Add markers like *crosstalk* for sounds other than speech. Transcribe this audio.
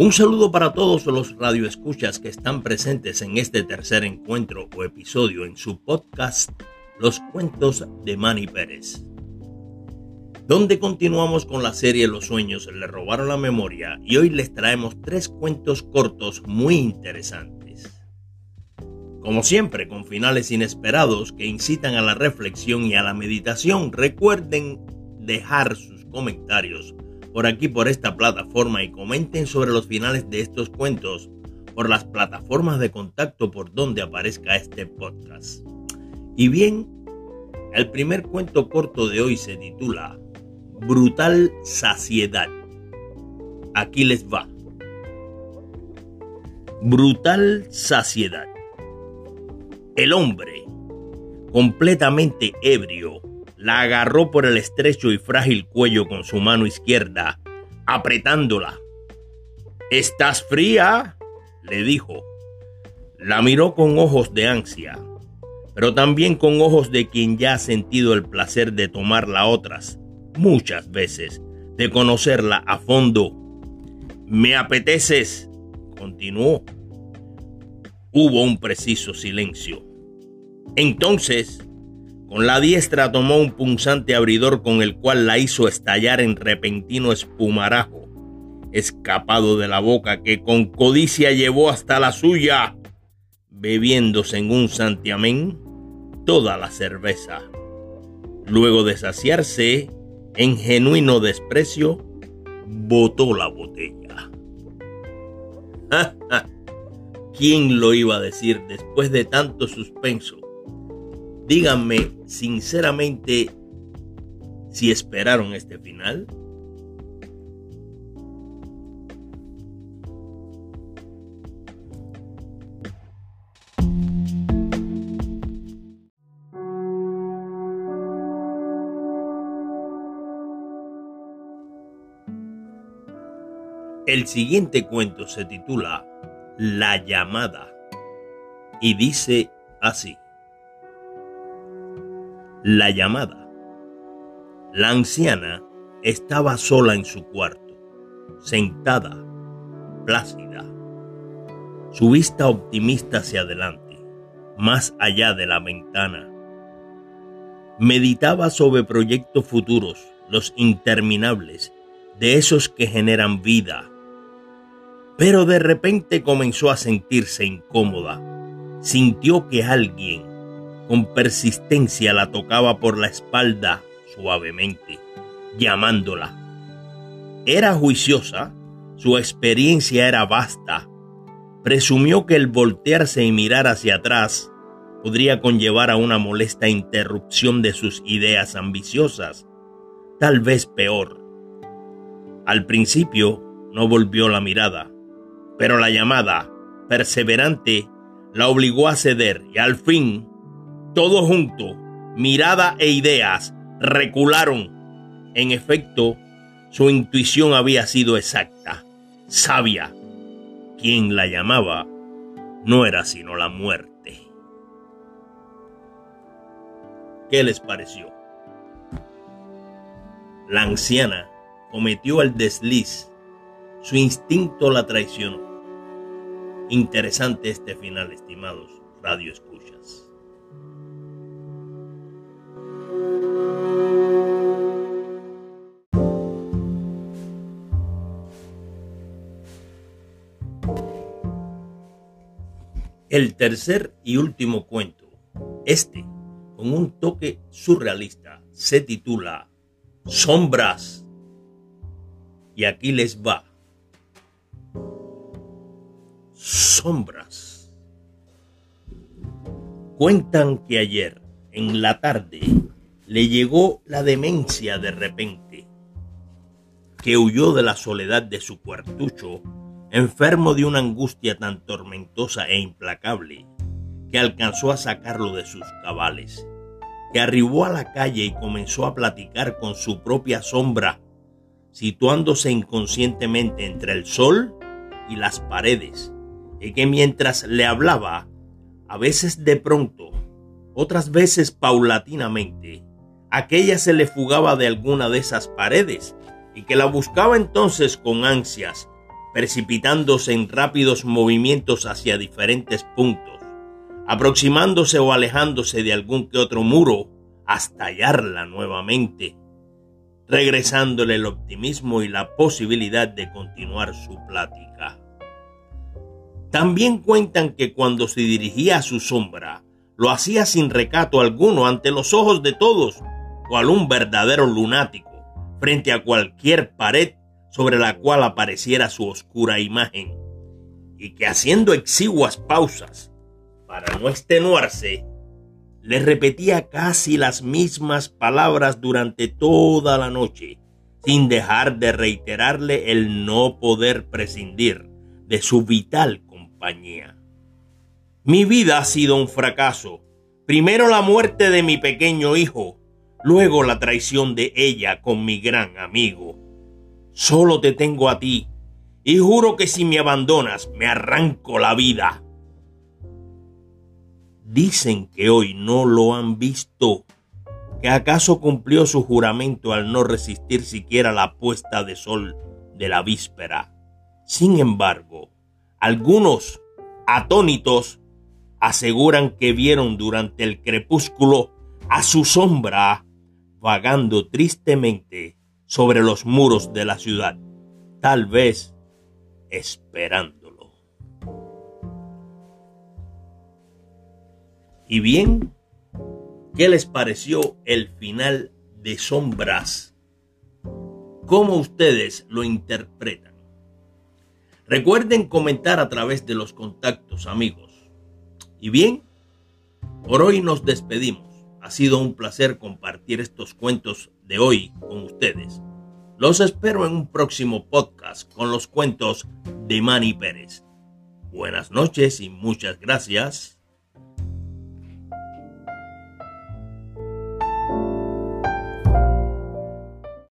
Un saludo para todos los radioescuchas que están presentes en este tercer encuentro o episodio en su podcast Los cuentos de Manny Pérez. Donde continuamos con la serie Los sueños le robaron la memoria y hoy les traemos tres cuentos cortos muy interesantes. Como siempre, con finales inesperados que incitan a la reflexión y a la meditación, recuerden dejar sus comentarios por aquí, por esta plataforma y comenten sobre los finales de estos cuentos por las plataformas de contacto por donde aparezca este podcast. Y bien, el primer cuento corto de hoy se titula Brutal Saciedad. Aquí les va. Brutal Saciedad. El hombre, completamente ebrio, la agarró por el estrecho y frágil cuello con su mano izquierda, apretándola. ¿Estás fría? le dijo. La miró con ojos de ansia, pero también con ojos de quien ya ha sentido el placer de tomarla otras, muchas veces, de conocerla a fondo. Me apeteces, continuó. Hubo un preciso silencio. Entonces, con la diestra tomó un punzante abridor con el cual la hizo estallar en repentino espumarajo, escapado de la boca que con codicia llevó hasta la suya, bebiéndose en un santiamén toda la cerveza. Luego de saciarse, en genuino desprecio, botó la botella. *laughs* ¿Quién lo iba a decir después de tanto suspenso? Díganme sinceramente si esperaron este final. El siguiente cuento se titula La llamada y dice así. La llamada. La anciana estaba sola en su cuarto, sentada, plácida, su vista optimista hacia adelante, más allá de la ventana. Meditaba sobre proyectos futuros, los interminables, de esos que generan vida. Pero de repente comenzó a sentirse incómoda. Sintió que alguien con persistencia la tocaba por la espalda suavemente, llamándola. Era juiciosa, su experiencia era vasta. Presumió que el voltearse y mirar hacia atrás podría conllevar a una molesta interrupción de sus ideas ambiciosas, tal vez peor. Al principio no volvió la mirada, pero la llamada, perseverante, la obligó a ceder y al fin todo junto, mirada e ideas, recularon. En efecto, su intuición había sido exacta, sabia. Quien la llamaba no era sino la muerte. ¿Qué les pareció? La anciana cometió el desliz. Su instinto la traicionó. Interesante este final, estimados radio escuchas. El tercer y último cuento, este, con un toque surrealista, se titula Sombras. Y aquí les va. Sombras. Cuentan que ayer, en la tarde, le llegó la demencia de repente, que huyó de la soledad de su cuartucho enfermo de una angustia tan tormentosa e implacable, que alcanzó a sacarlo de sus cabales, que arribó a la calle y comenzó a platicar con su propia sombra, situándose inconscientemente entre el sol y las paredes, y que mientras le hablaba, a veces de pronto, otras veces paulatinamente, aquella se le fugaba de alguna de esas paredes y que la buscaba entonces con ansias precipitándose en rápidos movimientos hacia diferentes puntos, aproximándose o alejándose de algún que otro muro hasta hallarla nuevamente, regresándole el optimismo y la posibilidad de continuar su plática. También cuentan que cuando se dirigía a su sombra, lo hacía sin recato alguno ante los ojos de todos, cual un verdadero lunático, frente a cualquier pared sobre la cual apareciera su oscura imagen, y que haciendo exiguas pausas para no extenuarse, le repetía casi las mismas palabras durante toda la noche, sin dejar de reiterarle el no poder prescindir de su vital mi vida ha sido un fracaso. Primero la muerte de mi pequeño hijo, luego la traición de ella con mi gran amigo. Solo te tengo a ti y juro que si me abandonas me arranco la vida. Dicen que hoy no lo han visto, que acaso cumplió su juramento al no resistir siquiera la puesta de sol de la víspera. Sin embargo, algunos atónitos, aseguran que vieron durante el crepúsculo a su sombra vagando tristemente sobre los muros de la ciudad, tal vez esperándolo. Y bien, ¿qué les pareció el final de Sombras? ¿Cómo ustedes lo interpretan? Recuerden comentar a través de los contactos, amigos. Y bien, por hoy nos despedimos. Ha sido un placer compartir estos cuentos de hoy con ustedes. Los espero en un próximo podcast con los cuentos de Manny Pérez. Buenas noches y muchas gracias.